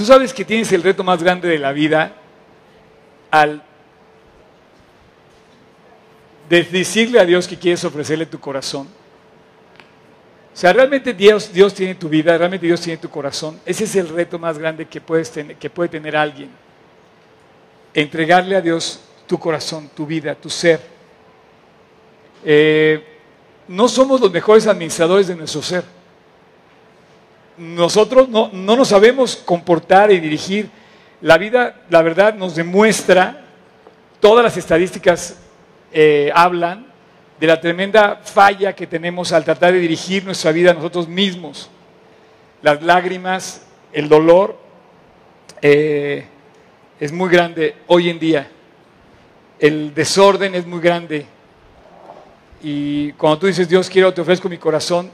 tú sabes que tienes el reto más grande de la vida al decirle a Dios que quieres ofrecerle tu corazón. O sea, realmente Dios, tiene tu vida, realmente Dios tiene tu corazón. Ese es el reto más grande que puede tener alguien. Entregarle a Dios tu corazón, tu vida, tu ser. Eh, no somos los mejores administradores de nuestro ser. Nosotros no, no nos sabemos comportar y dirigir. La vida, la verdad, nos demuestra, todas las estadísticas eh, hablan de la tremenda falla que tenemos al tratar de dirigir nuestra vida a nosotros mismos. Las lágrimas, el dolor, eh, es muy grande hoy en día. El desorden es muy grande. Y cuando tú dices, Dios, quiero, te ofrezco mi corazón,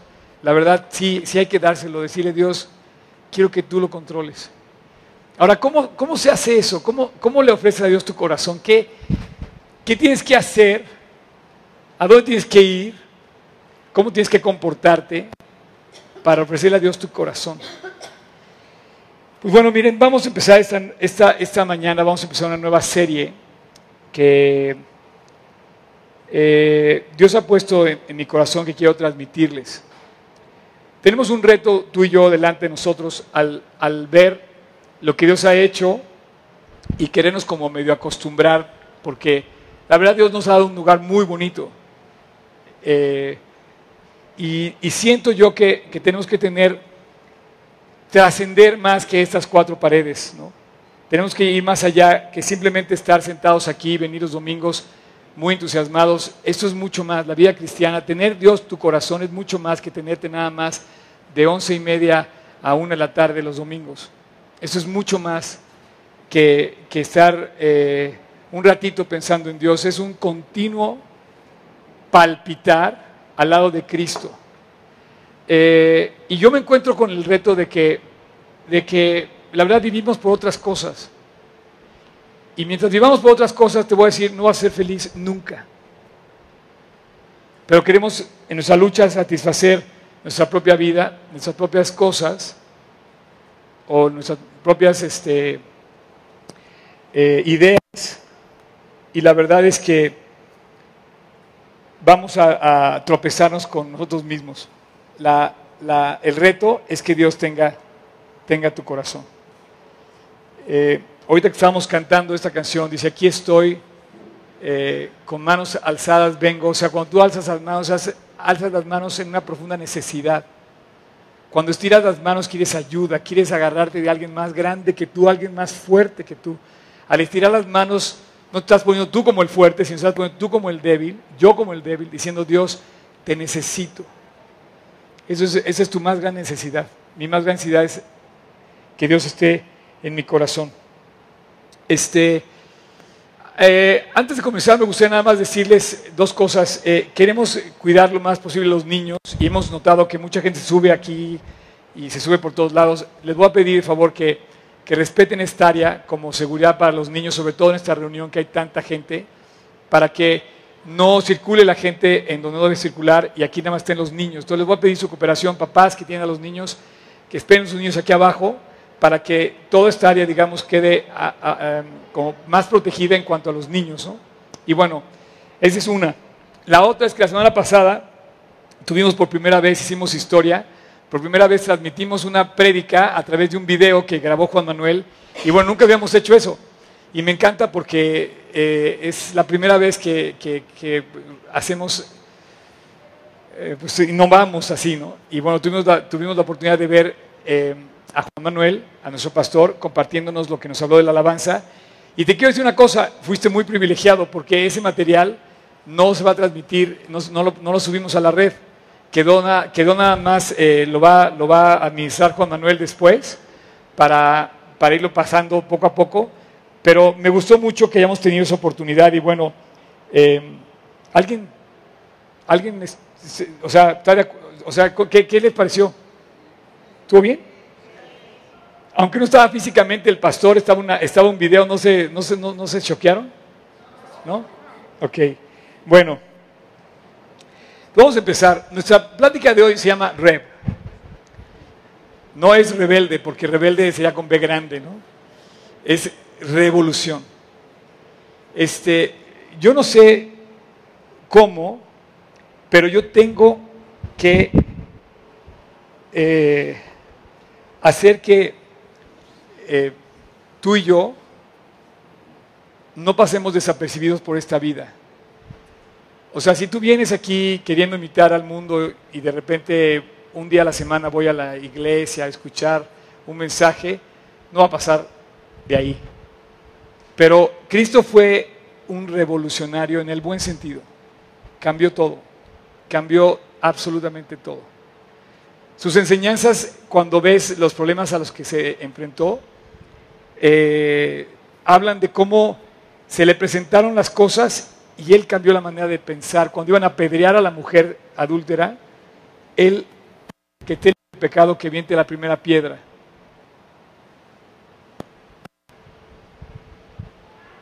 la verdad sí, sí hay que dárselo, decirle, Dios, quiero que tú lo controles. Ahora, ¿cómo, cómo se hace eso? ¿Cómo, ¿Cómo, le ofreces a Dios tu corazón? ¿Qué, ¿Qué tienes que hacer? ¿A dónde tienes que ir? ¿Cómo tienes que comportarte para ofrecerle a Dios tu corazón? Pues bueno, miren, vamos a empezar esta, esta, esta mañana, vamos a empezar una nueva serie que eh, Dios ha puesto en, en mi corazón que quiero transmitirles. Tenemos un reto tú y yo delante de nosotros al, al ver lo que Dios ha hecho y querernos como medio acostumbrar, porque la verdad Dios nos ha dado un lugar muy bonito. Eh, y, y, siento yo que, que, tenemos que tener, trascender más que estas cuatro paredes. ¿no? Tenemos que ir más allá que simplemente estar sentados aquí, venir los domingos muy entusiasmados. Esto es mucho más, la vida cristiana. Tener Dios tu corazón es mucho más que tenerte nada más de once y media a una de la tarde los domingos. Eso es mucho más que, que estar eh, un ratito pensando en Dios. Es un continuo palpitar al lado de Cristo. Eh, y yo me encuentro con el reto de que, de que la verdad vivimos por otras cosas. Y mientras vivamos por otras cosas, te voy a decir, no vas a ser feliz nunca. Pero queremos en nuestra lucha satisfacer nuestra propia vida, nuestras propias cosas, o nuestras propias este, eh, ideas. Y la verdad es que vamos a, tropezarnos con nosotros mismos. El reto es que Dios tenga, tenga tu corazón. Eh, ahorita que estábamos cantando esta canción, dice, aquí estoy, eh, con manos alzadas vengo. O sea, cuando tú alzas las manos, alzas las manos en una profunda necesidad. Cuando estiras las manos quieres ayuda, quieres agarrarte de alguien más grande que tú, alguien más fuerte que tú. Al estirar las manos no te estás poniendo tú como el fuerte, sino estás poniendo tú como el débil, yo como el débil, diciendo Dios, te necesito. Eso es, esa es tu más gran necesidad. Mi más gran necesidad es que Dios esté en mi corazón. Este, eh, antes de comenzar, me gustaría nada más decirles dos cosas. Eh, queremos cuidar lo más posible los niños y hemos notado que mucha gente sube aquí y se sube por todos lados. Les voy a pedir, favor, que, que respeten esta área como seguridad para los niños, sobre todo en esta reunión que hay tanta gente, para que no circule la gente en donde no debe circular y aquí nada más estén los niños. Entonces les voy a pedir su cooperación, papás que tienen a los niños, que esperen a sus niños aquí abajo para que toda esta área, digamos, quede como más protegida en cuanto a los niños. ¿no? Y bueno, esa es una. La otra es que la semana pasada tuvimos por primera vez, hicimos historia, por primera vez transmitimos una prédica a través de un video que grabó Juan Manuel. Y bueno, nunca habíamos hecho eso. Y me encanta porque eh, es la primera vez que, hacemos, eh, pues innovamos así, ¿no? Y bueno, tuvimos la, tuvimos la oportunidad de ver eh, a Juan Manuel, a nuestro pastor, compartiéndonos lo que nos habló de la alabanza. Y te quiero decir una cosa, fuiste muy privilegiado porque ese material no se va a transmitir, no, lo, subimos a la red, quedó, na, quedó nada más, eh, lo, va, lo va a administrar Juan Manuel después para, para irlo pasando poco a poco, pero me gustó mucho que hayamos tenido esa oportunidad y bueno, eh, alguien, alguien, o sea, o sea ¿qué, ¿qué les pareció? ¿Estuvo bien? Aunque no estaba físicamente el pastor, estaba, una, estaba un video, ¿no se, no, se, no, ¿no se choquearon? ¿No? Ok. Bueno, vamos a empezar. Nuestra plática de hoy se llama REV. No es rebelde, porque rebelde sería con B grande, ¿no? Es revolución. Este, yo no sé cómo, pero yo tengo que eh, hacer que eh, tú y yo no pasemos desapercibidos por esta vida. O sea, si tú vienes aquí queriendo imitar al mundo y de repente un día a la semana voy a la iglesia a escuchar un mensaje, no va a pasar de ahí. Pero Cristo fue un revolucionario en el buen sentido. Cambió todo. Cambió absolutamente todo. Sus enseñanzas, cuando ves los problemas a los que se enfrentó, eh, hablan de cómo se le presentaron las cosas y él cambió la manera de pensar. Cuando iban a apedrear a la mujer adúltera, él, que tiene el pecado, que viente la primera piedra.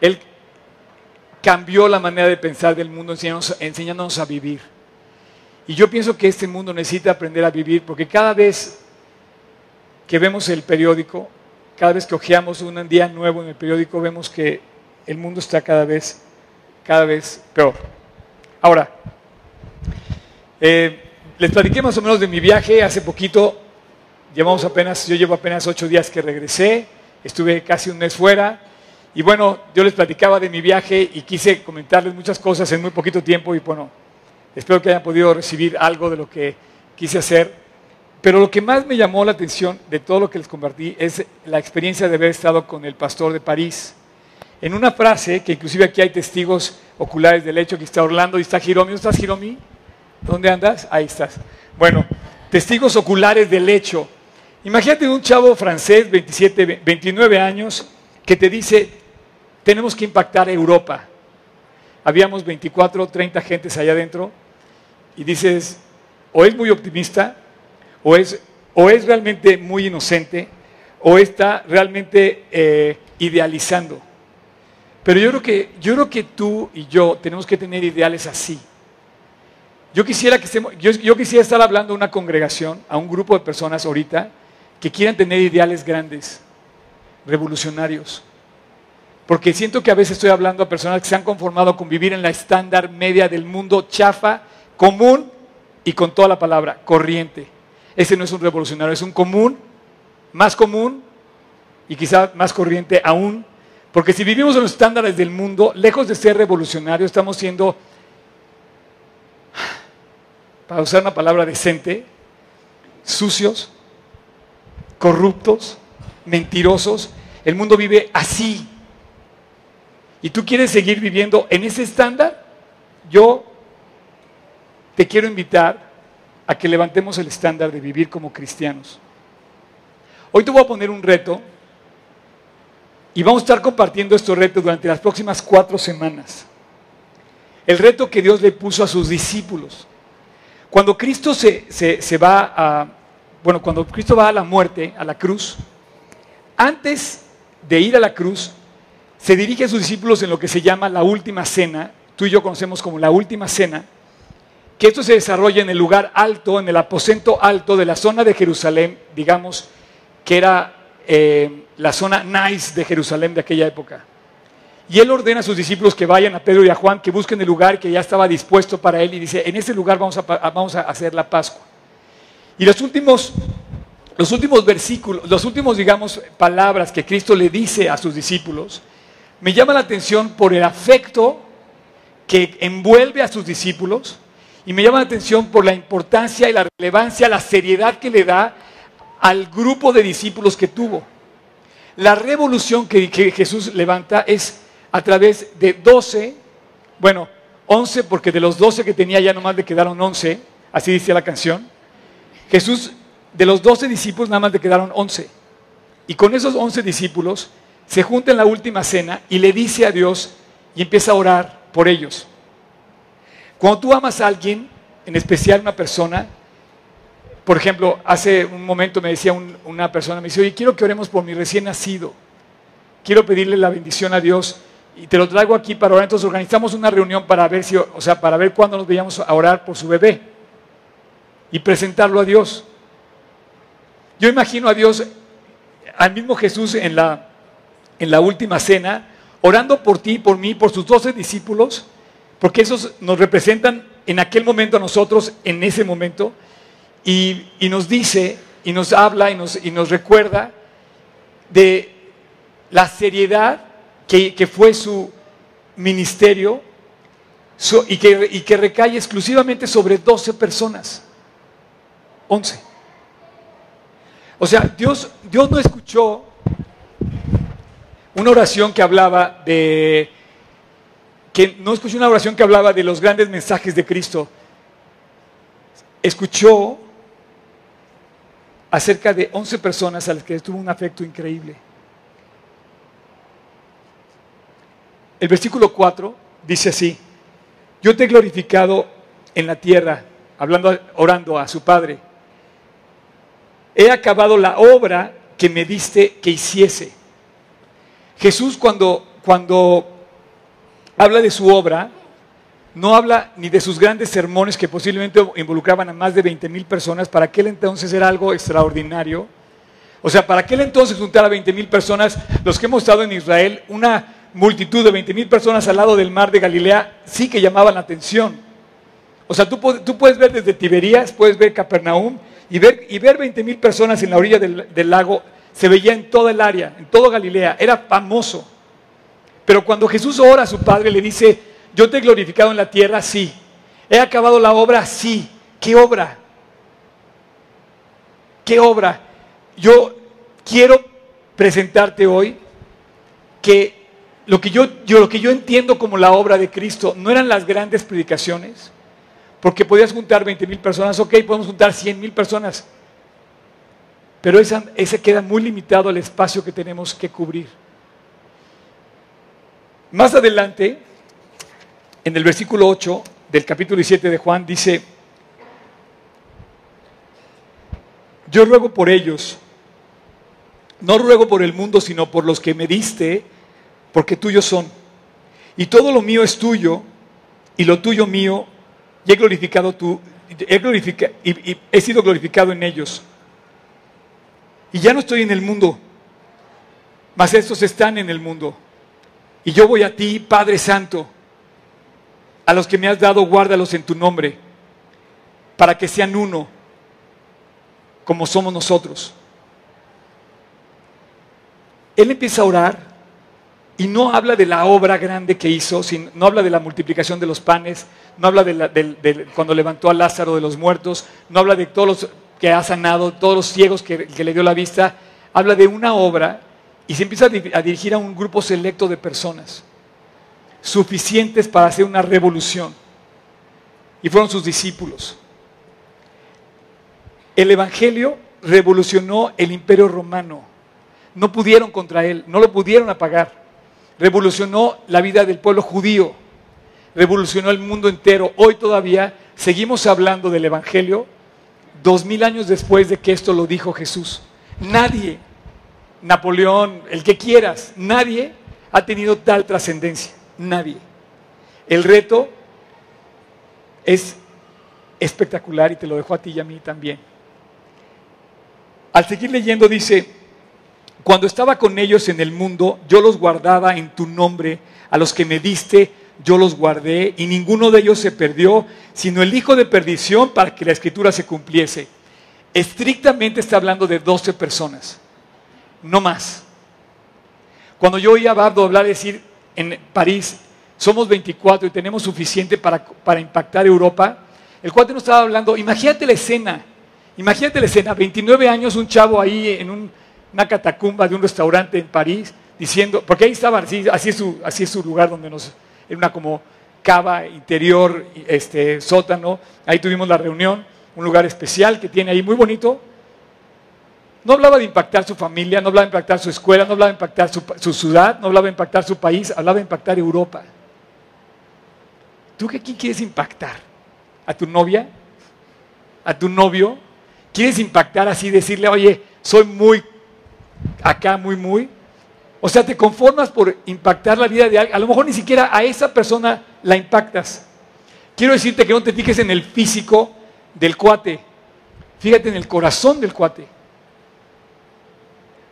Él cambió la manera de pensar del mundo enseñándonos, a vivir. Y yo pienso que este mundo necesita aprender a vivir porque cada vez que vemos el periódico, cada vez que ojeamos un día nuevo en el periódico, vemos que el mundo está cada vez cada vez peor. Ahora, eh, les platiqué más o menos de mi viaje hace poquito. Llevamos apenas, yo llevo apenas ocho días que regresé, estuve casi un mes fuera. Y bueno, yo les platicaba de mi viaje y quise comentarles muchas cosas en muy poquito tiempo y bueno, espero que hayan podido recibir algo de lo que quise hacer. Pero lo que más me llamó la atención de todo lo que les compartí es la experiencia de haber estado con el pastor de París en una frase, que inclusive aquí hay testigos oculares del hecho, que está Orlando y está Hiromi. ¿Dónde estás, Hiromi? ¿Dónde andas? Ahí estás. Bueno, testigos oculares del hecho. Imagínate un chavo francés, 27, 29 años, que te dice, tenemos que impactar Europa. Habíamos 24, 30 gentes allá adentro y dices, o es muy optimista, o es, o es realmente muy inocente, o está realmente eh, idealizando. Pero yo creo que, yo creo que tú y yo tenemos que tener ideales así. Yo quisiera, que estemos, yo, quisiera estar hablando a una congregación, a un grupo de personas ahorita, que quieran tener ideales grandes, revolucionarios. Porque siento que a veces estoy hablando a personas que se han conformado con vivir en la estándar media del mundo chafa, común y con toda la palabra, corriente. Ese no es un revolucionario, es un común, más común y quizá más corriente aún porque si vivimos en los estándares del mundo, lejos de ser revolucionarios, estamos siendo, para usar una palabra decente, sucios, corruptos, mentirosos. El mundo vive así. ¿Y tú quieres seguir viviendo en ese estándar? Yo te quiero invitar a que levantemos el estándar de vivir como cristianos. Hoy te voy a poner un reto y vamos a estar compartiendo estos retos durante las próximas cuatro semanas. El reto que Dios le puso a sus discípulos. Cuando Cristo se, va a, bueno, cuando Cristo va a la muerte, a la cruz, antes de ir a la cruz, se dirige a sus discípulos en lo que se llama la última cena, tú y yo conocemos como la última cena, que esto se desarrolla en el lugar alto, en el aposento alto de la zona de Jerusalén, digamos, que era eh, la zona nice de Jerusalén de aquella época. Y él ordena a sus discípulos que vayan a Pedro y a Juan, que busquen el lugar que ya estaba dispuesto para él y dice, en ese lugar vamos a, vamos a hacer la Pascua. Y los últimos, los últimos versículos, los últimos, digamos, palabras que Cristo le dice a sus discípulos, me llama la atención por el afecto que envuelve a sus discípulos y me llama la atención por la importancia y la relevancia, la seriedad que le da al grupo de discípulos que tuvo. La revolución que, Jesús levanta es a través de 12, bueno, 11 porque de los 12 que tenía ya nomás le quedaron 11, así dice la canción. Jesús, de los 12 discípulos nada más le quedaron 11. Y con esos 11 discípulos se junta en la última cena y le dice a Dios y empieza a orar por ellos. Cuando tú amas a alguien, en especial una persona, por ejemplo, hace un momento me decía una persona, me dice, oye, quiero que oremos por mi recién nacido. Quiero pedirle la bendición a Dios y te lo traigo aquí para orar. Entonces organizamos una reunión para ver si, o sea, para ver cuándo nos veíamos a orar por su bebé y presentarlo a Dios. Yo imagino a Dios, al mismo Jesús en la, en la última cena, orando por ti, por mí, por sus doce discípulos, porque esos nos representan en aquel momento a nosotros, en ese momento, y, nos dice, y nos habla, y nos, y nos recuerda de la seriedad que, fue su ministerio y, que, y que recae exclusivamente sobre 12 personas. 11. O sea, Dios, Dios no escuchó una oración que hablaba de que no escuchó una oración que hablaba de los grandes mensajes de Cristo. Escuchó acerca de 11 personas a las que tuvo un afecto increíble. El versículo 4 dice así, yo te he glorificado en la tierra, hablando, orando a su Padre. He acabado la obra que me diste que hiciese. Jesús cuando, cuando habla de su obra, no habla ni de sus grandes sermones que posiblemente involucraban a más de 20 mil personas. Para aquel entonces era algo extraordinario. O sea, para aquel entonces juntar a 20 mil personas, los que hemos estado en Israel, una multitud de 20 mil personas al lado del mar de Galilea sí que llamaban la atención. O sea, tú, puedes ver desde Tiberías, puedes ver Capernaum y ver, y ver 20 mil personas en la orilla del, lago. Se veía en toda el área, en toda Galilea. Era famoso. Pero cuando Jesús ora a su Padre, le dice, yo te he glorificado en la tierra, sí. He acabado la obra, sí. ¿Qué obra? ¿Qué obra? Yo quiero presentarte hoy que lo que yo, lo que yo entiendo como la obra de Cristo no eran las grandes predicaciones, porque podías juntar 20 mil personas, ok, podemos juntar 100 mil personas, pero ese queda muy limitado al espacio que tenemos que cubrir. Más adelante, en el versículo 8 del capítulo 17 de Juan, dice, yo ruego por ellos, no ruego por el mundo, sino por los que me diste, porque tuyos son. Y todo lo mío es tuyo, y lo tuyo mío, y he glorificado tú, he, y he sido glorificado en ellos. Y ya no estoy en el mundo, mas estos están en el mundo y yo voy a ti, Padre Santo, a los que me has dado, guárdalos en tu nombre, para que sean uno, como somos nosotros. Él empieza a orar y no habla de la obra grande que hizo, no habla de la multiplicación de los panes, no habla de, cuando levantó a Lázaro de los muertos, no habla de todos los que ha sanado, todos los ciegos que, que le dio la vista, habla de una obra y se empieza a dirigir a un grupo selecto de personas, suficientes para hacer una revolución. Y fueron sus discípulos. El Evangelio revolucionó el imperio romano. No pudieron contra él, no lo pudieron apagar. Revolucionó la vida del pueblo judío, revolucionó el mundo entero. Hoy todavía seguimos hablando del Evangelio dos mil años después de que esto lo dijo Jesús. Nadie Napoleón, el que quieras, nadie ha tenido tal trascendencia, nadie. El reto es espectacular y te lo dejo a ti y a mí también. Al seguir leyendo dice, cuando estaba con ellos en el mundo, yo los guardaba en tu nombre, a los que me diste, yo los guardé, y ninguno de ellos se perdió, sino el hijo de perdición para que la escritura se cumpliese. Estrictamente está hablando de 12 personas no más. Cuando yo oía a Bardo hablar, decir en París, somos 24 y tenemos suficiente para, para impactar Europa, el cuate no estaba hablando, imagínate la escena, imagínate la escena, 29 años, un chavo ahí en una catacumba de un restaurante en París, diciendo, porque ahí estaba, así, así, es, su, así es su lugar donde nos, en una como cava interior, este, sótano, ahí tuvimos la reunión, un lugar especial que tiene ahí muy bonito, no hablaba de impactar su familia, no hablaba de impactar su escuela, no hablaba de impactar su, ciudad, no hablaba de impactar su país, hablaba de impactar Europa. ¿Tú qué quién quieres impactar? ¿A tu novia? ¿A tu novio? ¿Quieres impactar así, decirle, oye, soy muy acá, muy, muy? O sea, te conformas por impactar la vida de alguien. A lo mejor ni siquiera a esa persona la impactas. Quiero decirte que no te fijes en el físico del cuate. Fíjate en el corazón del cuate.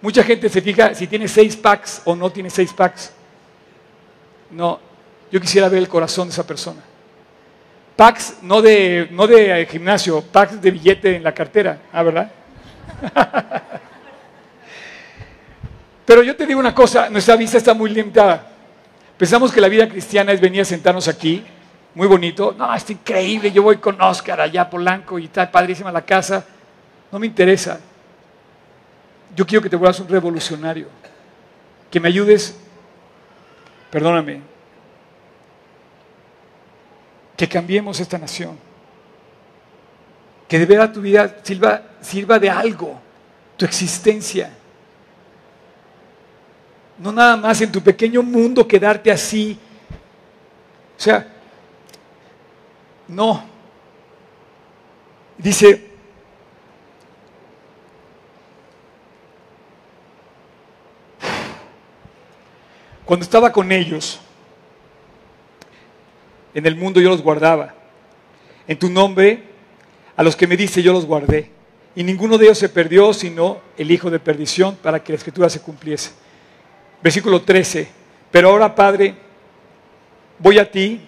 Mucha gente se fija si tiene seis packs o no tiene seis packs. No, yo quisiera ver el corazón de esa persona. Packs no de, no de gimnasio, packs de billete en la cartera, ¿ah, verdad? Pero yo te digo una cosa, nuestra vista está muy limitada. Pensamos que la vida cristiana es venir a sentarnos aquí, muy bonito. No, está increíble, yo voy con Oscar allá a Polanco y está padrísima la casa. No me interesa. Yo quiero que te vuelvas un revolucionario, que me ayudes, perdóname, que cambiemos esta nación, que de verdad tu vida sirva, sirva de algo, tu existencia. No nada más en tu pequeño mundo quedarte así. O sea, no. Dice, Cuando estaba con ellos, en el mundo yo los guardaba. En tu nombre, a los que me dice yo los guardé. Y ninguno de ellos se perdió, sino el hijo de perdición, para que la escritura se cumpliese. Versículo 13. Pero ahora, Padre, voy a ti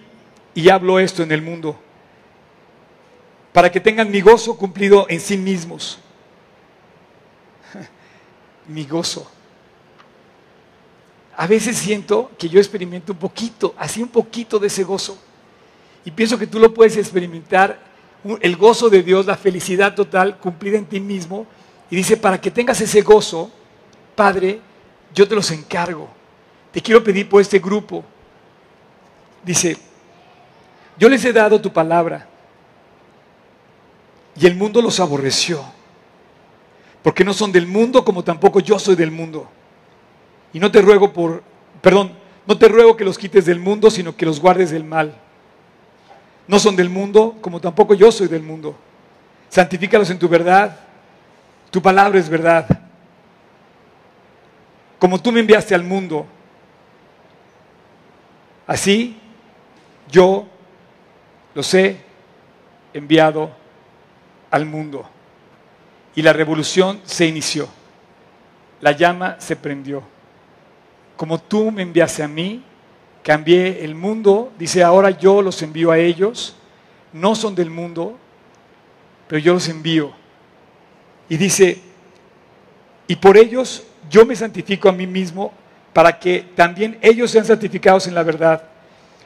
y hablo esto en el mundo, para que tengan mi gozo cumplido en sí mismos. mi gozo a veces siento que yo experimento un poquito, así un poquito de ese gozo. Y pienso que tú lo puedes experimentar, el gozo de Dios, la felicidad total cumplida en ti mismo. Y dice, para que tengas ese gozo, Padre, yo te los encargo. Te quiero pedir por este grupo. Dice, yo les he dado tu palabra y el mundo los aborreció, porque no son del mundo como tampoco yo soy del mundo. Y no te ruego por, perdón, no te ruego que los quites del mundo, sino que los guardes del mal. No son del mundo, como tampoco yo soy del mundo. Santifícalos en tu verdad. Tu palabra es verdad. Como tú me enviaste al mundo, así yo los he enviado al mundo. Y la revolución se inició. La llama se prendió como tú me enviaste a mí, cambié el mundo, dice, ahora yo los envío a ellos, no son del mundo, pero yo los envío. Y dice, y por ellos yo me santifico a mí mismo para que también ellos sean santificados en la verdad.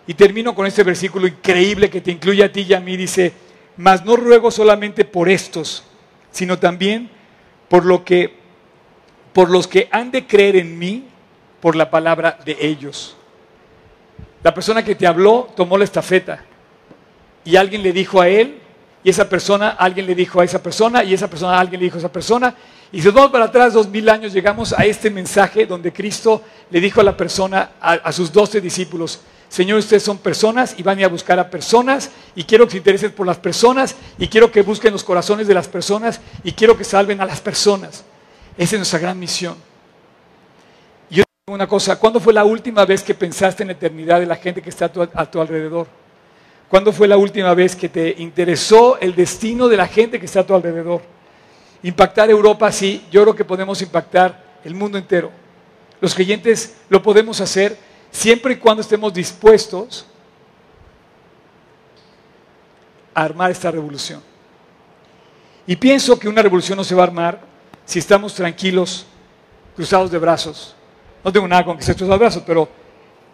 Y termino con este versículo increíble que te incluye a ti y a mí, dice, mas no ruego solamente por estos, sino también por lo que por los que han de creer en mí por la palabra de ellos. La persona que te habló tomó la estafeta y alguien le dijo a él, y esa persona, alguien le dijo a esa persona, y esa persona, alguien le dijo a esa persona. Y si vamos para atrás dos mil años, llegamos a este mensaje donde Cristo le dijo a la persona, a, sus doce discípulos, Señor, ustedes son personas y van a a buscar a personas y quiero que se interesen por las personas y quiero que busquen los corazones de las personas y quiero que salven a las personas. Esa es nuestra gran misión una cosa, ¿cuándo fue la última vez que pensaste en la eternidad de la gente que está a tu, alrededor? ¿Cuándo fue la última vez que te interesó el destino de la gente que está a tu alrededor? Impactar Europa, sí, yo creo que podemos impactar el mundo entero. Los creyentes lo podemos hacer siempre y cuando estemos dispuestos a armar esta revolución. Y pienso que una revolución no se va a armar si estamos tranquilos, cruzados de brazos, no tengo nada con que estés cruzado de brazos, pero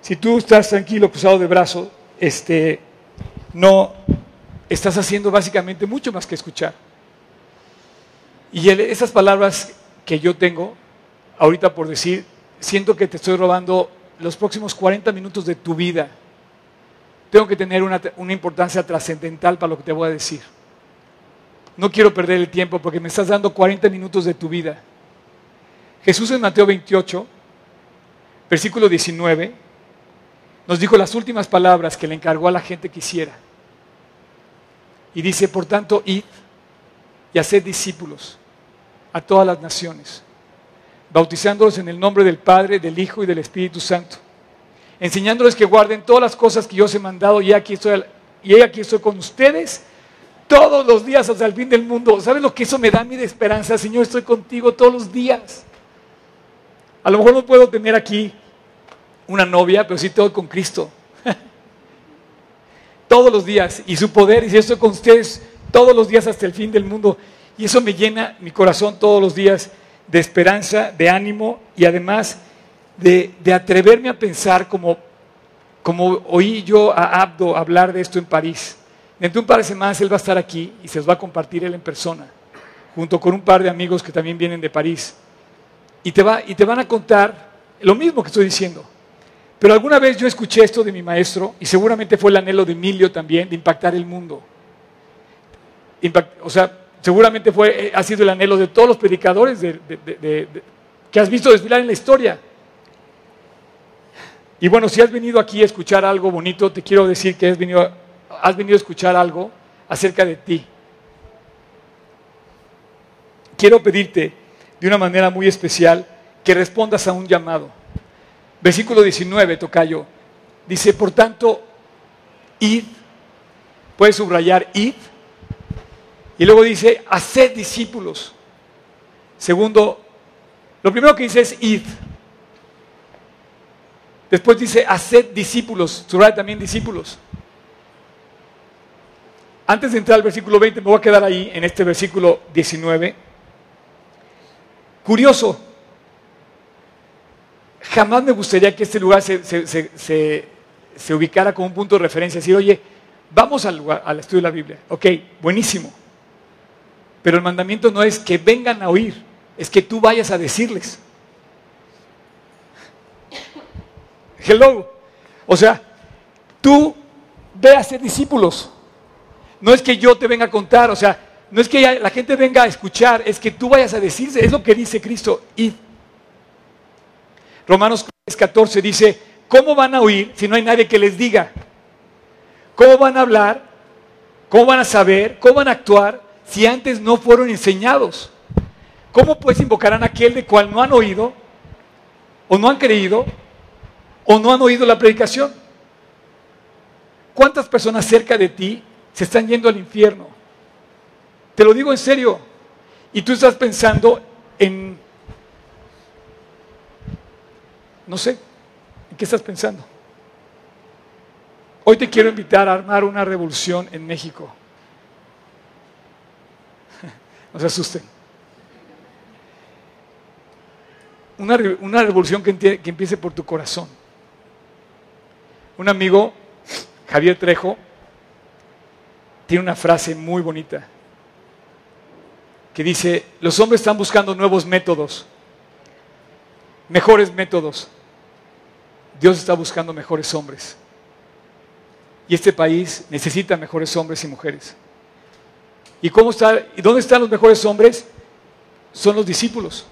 si tú estás tranquilo, cruzado de brazos, este, no estás haciendo básicamente mucho más que escuchar. Y esas palabras que yo tengo, ahorita por decir, siento que te estoy robando los próximos 40 minutos de tu vida. Tengo que tener una, una importancia trascendental para lo que te voy a decir. No quiero perder el tiempo porque me estás dando 40 minutos de tu vida. Jesús en Mateo 28 versículo 19, nos dijo las últimas palabras que le encargó a la gente que hiciera. Y dice, por tanto, id y haced discípulos a todas las naciones, bautizándolos en el nombre del Padre, del Hijo y del Espíritu Santo, enseñándoles que guarden todas las cosas que yo os he mandado y aquí estoy, y aquí estoy con ustedes todos los días hasta el fin del mundo. ¿Sabes lo que eso me da a mí de esperanza? Señor, estoy contigo todos los días. A lo mejor no puedo tener aquí una novia, pero sí tengo con Cristo. todos los días. Y su poder, y si estoy con ustedes todos los días hasta el fin del mundo. Y eso me llena mi corazón todos los días de esperanza, de ánimo y además de, atreverme a pensar como, como oí yo a Abdo hablar de esto en París. Dentro de un par de semanas él va a estar aquí y se los va a compartir él en persona, junto con un par de amigos que también vienen de París. Y te, va, y te van a contar lo mismo que estoy diciendo. Pero alguna vez yo escuché esto de mi maestro y seguramente fue el anhelo de Emilio también de impactar el mundo. o sea, seguramente fue, eh, ha sido el anhelo de todos los predicadores que has visto desfilar en la historia. Y bueno, si has venido aquí a escuchar algo bonito, te quiero decir que has venido, has venido a escuchar algo acerca de ti. Quiero pedirte de una manera muy especial que respondas a un llamado. Versículo 19, Tocayo. Dice, por tanto, id, puedes subrayar id, y luego dice, haced discípulos. Segundo, lo primero que dice es id. Después dice, haced discípulos, subraya también discípulos. Antes de entrar al versículo 20, me voy a quedar ahí en este versículo 19. Curioso, jamás me gustaría que este lugar se, ubicara como un punto de referencia, decir, oye, vamos al, lugar, al estudio de la Biblia. Ok, buenísimo. Pero el mandamiento no es que vengan a oír, es que tú vayas a decirles. Hello. O sea, tú ve a ser discípulos. No es que yo te venga a contar, o sea, no es que la gente venga a escuchar, es que tú vayas a decirse, es lo que dice Cristo, id. Romanos 14 dice, ¿cómo van a oír si no hay nadie que les diga? ¿Cómo van a hablar? ¿Cómo van a saber? ¿Cómo van a actuar si antes no fueron enseñados? ¿Cómo pues invocarán a aquel de cual no han oído o no han creído o no han oído la predicación? ¿Cuántas personas cerca de ti se están yendo al infierno? Te lo digo en serio. Y tú estás pensando en no sé, ¿en qué estás pensando? Hoy te quiero invitar a armar una revolución en México. No se asusten. Una, una revolución que, que empiece por tu corazón. Un amigo, Javier Trejo, tiene una frase muy bonita que dice, los hombres están buscando nuevos métodos, mejores métodos, Dios está buscando mejores hombres. Y este país necesita mejores hombres y mujeres. ¿Y cómo dónde están los mejores hombres? Son los discípulos.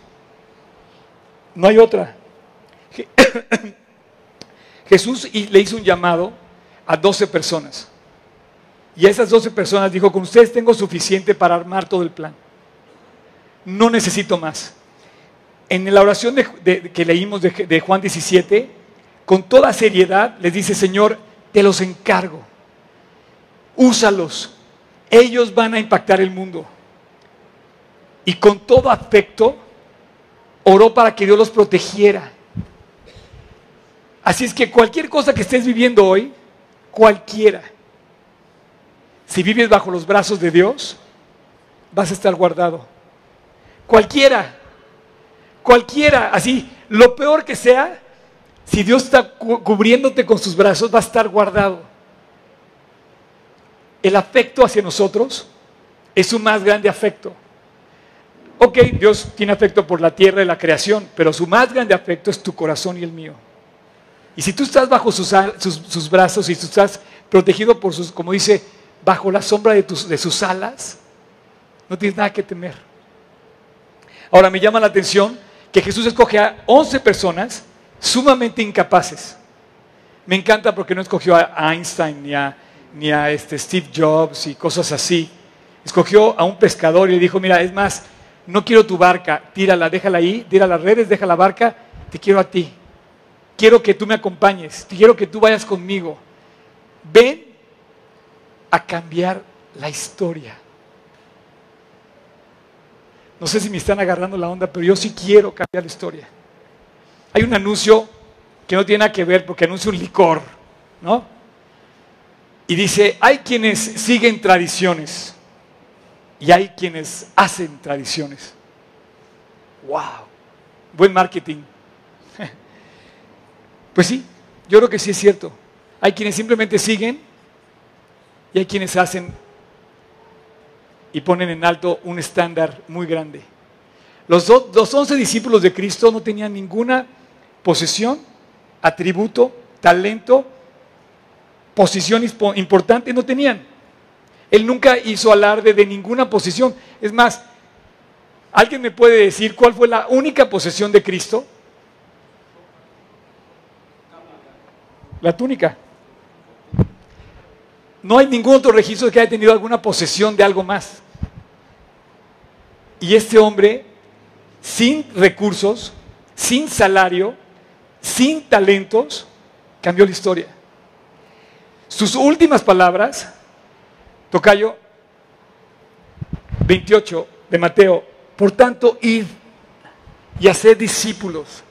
No hay otra. Jesús le hizo un llamado a 12 personas. Y a esas 12 personas dijo, con ustedes tengo suficiente para armar todo el plan. No necesito más. En la oración que leímos de Juan 17, con toda seriedad les dice, Señor, te los encargo, úsalos, ellos van a impactar el mundo. Y con todo afecto oró para que Dios los protegiera. Así es que cualquier cosa que estés viviendo hoy, cualquiera, si vives bajo los brazos de Dios, vas a estar guardado. Cualquiera, cualquiera, así, lo peor que sea, si Dios está cubriéndote con sus brazos, va a estar guardado. El afecto hacia nosotros es su más grande afecto. Ok, Dios tiene afecto por la tierra y la creación, pero su más grande afecto es tu corazón y el mío. Y si tú estás bajo sus, brazos y tú estás protegido por sus, como dice, bajo la sombra de, de sus alas, no tienes nada que temer. Ahora me llama la atención que Jesús escoge a 11 personas sumamente incapaces. Me encanta porque no escogió a Einstein ni a, ni a este Steve Jobs y cosas así. Escogió a un pescador y le dijo, mira, es más, no quiero tu barca, tírala, déjala ahí, tira las redes, deja la barca, te quiero a ti. Quiero que tú me acompañes, quiero que tú vayas conmigo. Ven a cambiar la historia. No sé si me están agarrando la onda, pero yo sí quiero cambiar la historia. hay un anuncio que no tiene nada que ver porque anuncia un licor, ¿no? Y dice, hay quienes siguen tradiciones y hay quienes hacen tradiciones. ¡Wow! Buen marketing. Pues sí, yo creo que sí es cierto. Hay quienes simplemente siguen y hay quienes hacen y ponen en alto un estándar muy grande. Los, los once discípulos de Cristo no tenían ninguna posesión, atributo, talento, posición importante, no tenían. Él nunca hizo alarde de ninguna posición. Es más, ¿alguien me puede decir cuál fue la única posesión de Cristo? La túnica. No hay ningún otro registro que haya tenido alguna posesión de algo más. Y este hombre, sin recursos, sin salario, sin talentos, cambió la historia. Sus últimas palabras, Tocayo 28 de Mateo, por tanto, id y haced discípulos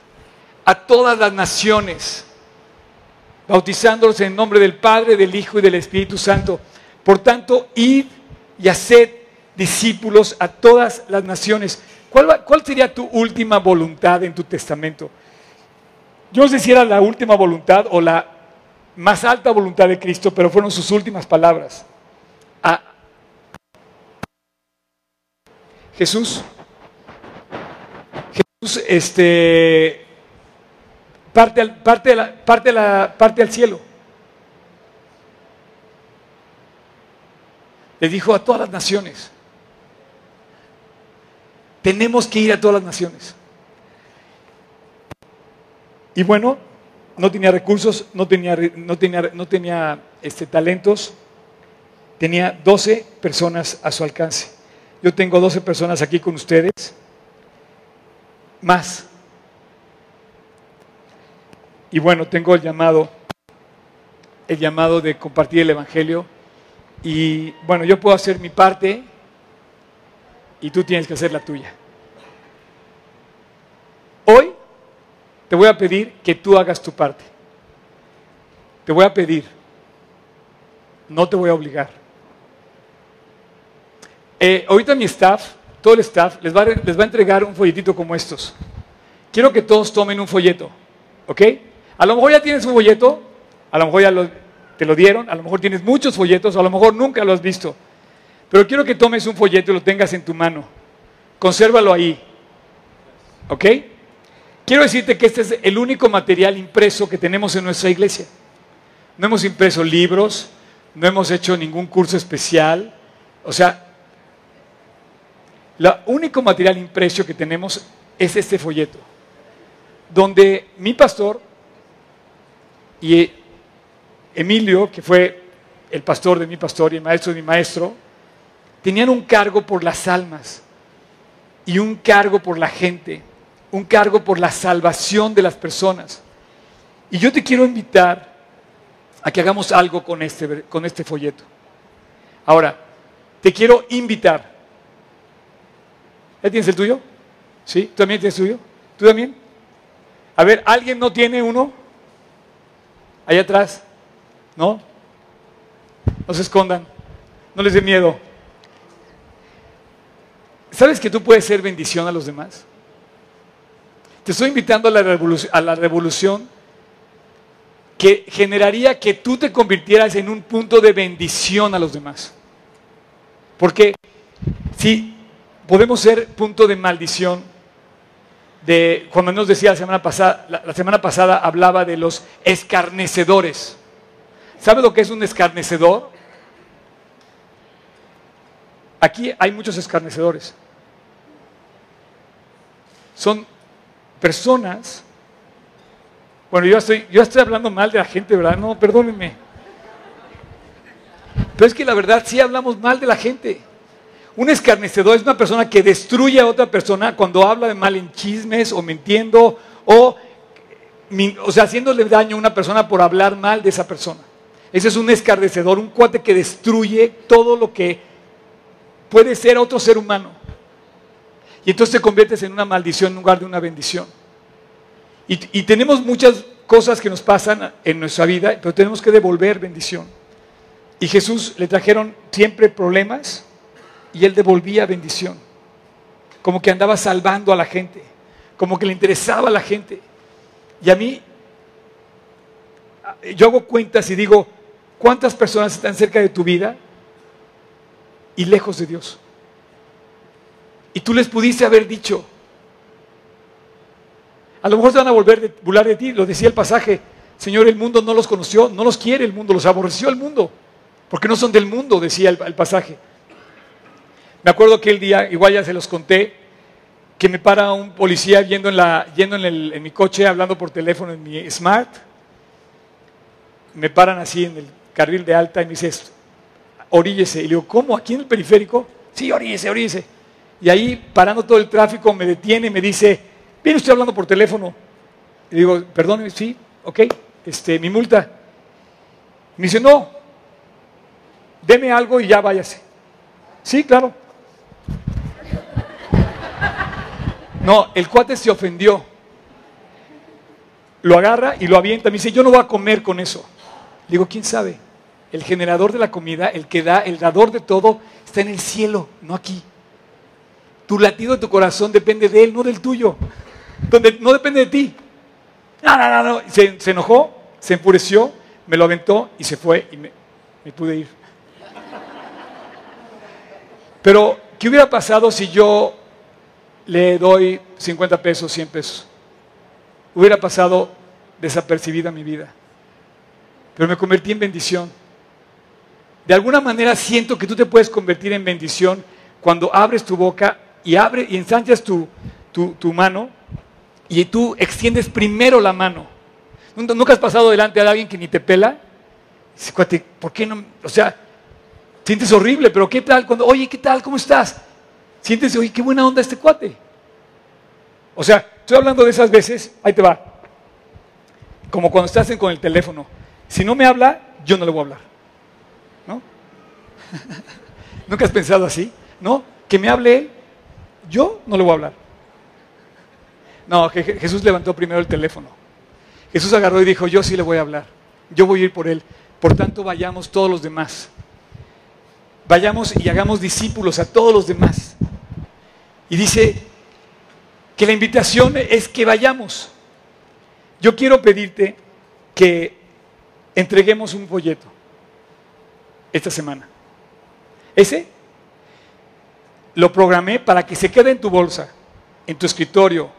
a todas las naciones, bautizándolos en el nombre del Padre, del Hijo y del Espíritu Santo. Por tanto, id y haced discípulos a todas las naciones. ¿Cuál, ¿Cuál, sería tu última voluntad en tu testamento? Yo no sé si era la última voluntad o la más alta voluntad de Cristo, pero fueron sus últimas palabras. A Jesús, Jesús este, parte, al, parte, la, parte, la, parte al cielo. Le dijo a todas las naciones, tenemos que ir a todas las naciones. Y bueno, no tenía recursos, no tenía, no tenía, no tenía este, talentos, tenía 12 personas a su alcance. Yo tengo 12 personas aquí con ustedes, más. Y bueno, tengo el llamado, el llamado de compartir el Evangelio. Y bueno, yo puedo hacer mi parte y tú tienes que hacer la tuya. Hoy te voy a pedir que tú hagas tu parte. Te voy a pedir. No te voy a obligar. Eh, ahorita mi staff, todo el staff, les va, a, les va a entregar un folletito como estos. Quiero que todos tomen un folleto. ¿Ok? A lo mejor ya tienes un folleto, a lo mejor ya te lo dieron, a lo mejor tienes muchos folletos, a lo mejor nunca lo has visto. Pero quiero que tomes un folleto y lo tengas en tu mano. Consérvalo ahí. ¿Ok? Quiero decirte que este es el único material impreso que tenemos en nuestra iglesia. No hemos impreso libros, no hemos hecho ningún curso especial. O sea, el único material impreso que tenemos es este folleto, donde mi pastor y Emilio, que fue el pastor de mi pastor y el maestro de mi maestro, tenían un cargo por las almas y un cargo por la gente un cargo por la salvación de las personas. Y yo te quiero invitar a que hagamos algo con este, con este folleto. Ahora, te quiero invitar. ¿Ya tienes el tuyo? ¿Sí? ¿Tú también tienes el tuyo? ¿Tú también? A ver, ¿alguien no tiene uno? Allá atrás. ¿No? No se escondan. No les dé miedo. ¿Sabes que tú puedes ser bendición a los demás? Te estoy invitando a la, revolución, a la revolución que generaría que tú te convirtieras en un punto de bendición a los demás. Porque si podemos ser punto de maldición, de cuando nos decía la semana pasada, la, semana pasada hablaba de los escarnecedores. ¿Sabe lo que es un escarnecedor? Aquí hay muchos escarnecedores. Son personas, bueno, yo estoy, yo estoy hablando mal de la gente, ¿verdad? No, perdónenme. Pero es que la verdad sí hablamos mal de la gente. Un escarnecedor es una persona que destruye a otra persona cuando habla de mal en chismes o mintiendo o, o sea, haciéndole daño a una persona por hablar mal de esa persona. Ese es un escarnecedor, un cuate que destruye todo lo que puede ser otro ser humano. Y entonces te conviertes en una maldición en lugar de una bendición. Y, tenemos muchas cosas que nos pasan en nuestra vida, pero tenemos que devolver bendición. Y Jesús le trajeron siempre problemas y él devolvía bendición. Como que andaba salvando a la gente, como que le interesaba a la gente. Y a mí, yo hago cuentas y digo, ¿cuántas personas están cerca de tu vida y lejos de Dios? Y tú les pudiste haber dicho, a lo mejor se van a volver a burlar de ti, lo decía el pasaje, Señor, el mundo no los conoció, no los quiere el mundo, los aborreció el mundo, porque no son del mundo, decía el, pasaje. Me acuerdo que el día, igual ya se los conté, que me para un policía yendo en, la, yendo en, el, en mi coche, hablando por teléfono en mi smart, me paran así en el carril de alta y me dice, oríllese. Y le digo, ¿cómo? ¿Aquí en el periférico? Sí, oríllese, oríllese. Y ahí, parando todo el tráfico, me detiene y me dice, viene usted hablando por teléfono. Y digo, perdón, sí, ok, este, mi multa. Me dice, no, deme algo y ya váyase. Sí, claro. No, el cuate se ofendió. Lo agarra y lo avienta. Me dice, yo no voy a comer con eso. Digo, ¿quién sabe? El generador de la comida, el que da, el dador de todo, está en el cielo, no aquí. Tu latido de tu corazón depende de Él, no del tuyo. Donde no depende de ti. No, no, no, no. Se, enojó, se enfureció, me lo aventó y se fue y me, pude ir. Pero, ¿qué hubiera pasado si yo le doy 50 pesos, 100 pesos? Hubiera pasado desapercibida mi vida. Pero me convertí en bendición. De alguna manera siento que tú te puedes convertir en bendición cuando abres tu boca y, abre, y ensanchas tu, tu, mano y tú extiendes primero la mano. ¿Nunca has pasado delante de alguien que ni te pela? ¿por qué no? O sea, sientes horrible, pero ¿qué tal? Cuando, oye, ¿qué tal? ¿Cómo estás? Sientes, oye, qué buena onda este cuate. O sea, estoy hablando de esas veces, ahí te va. Como cuando estás con el teléfono. Si no me habla, yo no le voy a hablar. ¿No? ¿Nunca has pensado así? ¿No? Que me hable él yo no le voy a hablar. No, Jesús levantó primero el teléfono. Jesús agarró y dijo, yo sí le voy a hablar. Yo voy a ir por él. Por tanto, vayamos todos los demás. Vayamos y hagamos discípulos a todos los demás. Y dice que la invitación es que vayamos. Yo quiero pedirte que entreguemos un folleto esta semana. Ese lo programé para que se quede en tu bolsa, en tu escritorio,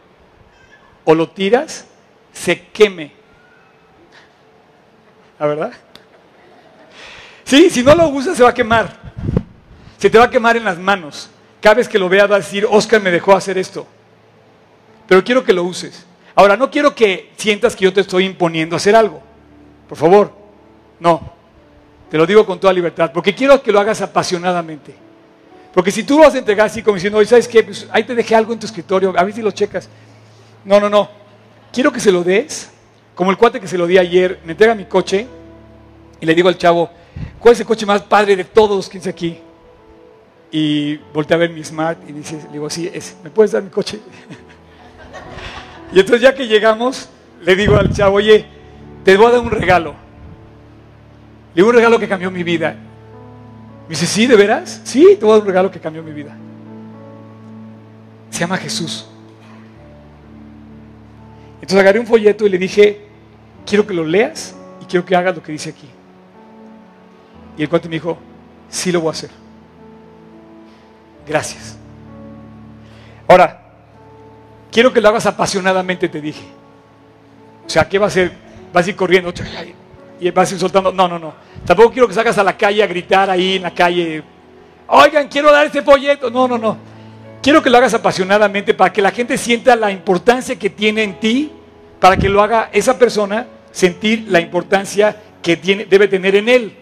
o lo tiras, se queme. ¿La verdad? Sí, si no lo usas se va a quemar. Se te va a quemar en las manos. Cada vez que lo veas va a decir, Oscar me dejó hacer esto. Pero quiero que lo uses. Ahora, no quiero que sientas que yo te estoy imponiendo hacer algo. Por favor, no. Te lo digo con toda libertad, porque quiero que lo hagas apasionadamente. Porque si tú lo vas a entregar así como diciendo, oye, ¿sabes qué? Pues ahí te dejé algo en tu escritorio, a ver si lo checas. No, no, no. Quiero que se lo des, como el cuate que se lo di ayer, me entrega mi coche y le digo al chavo, ¿cuál es el coche más padre de todos que aquí? Y volteé a ver mi smart y dice, le digo, sí, es, ¿me puedes dar mi coche? y entonces ya que llegamos, le digo al chavo, oye, te voy a dar un regalo. Le digo un regalo que cambió mi vida. Me dice, ¿sí, de veras? Sí, te voy a dar un regalo que cambió mi vida. Se llama Jesús. Entonces agarré un folleto y le dije, quiero que lo leas y quiero que hagas lo que dice aquí. Y el cuate me dijo, sí lo voy a hacer. Gracias. Ahora, quiero que lo hagas apasionadamente, te dije. O sea, ¿qué va a hacer? Vas a ir corriendo y vas a ir soltando. No, no, no. Tampoco quiero que salgas a la calle a gritar ahí en la calle, oigan, quiero dar este folleto. No, no, no. Quiero que lo hagas apasionadamente para que la gente sienta la importancia que tiene en ti, para que lo haga esa persona sentir la importancia que tiene, debe tener en él.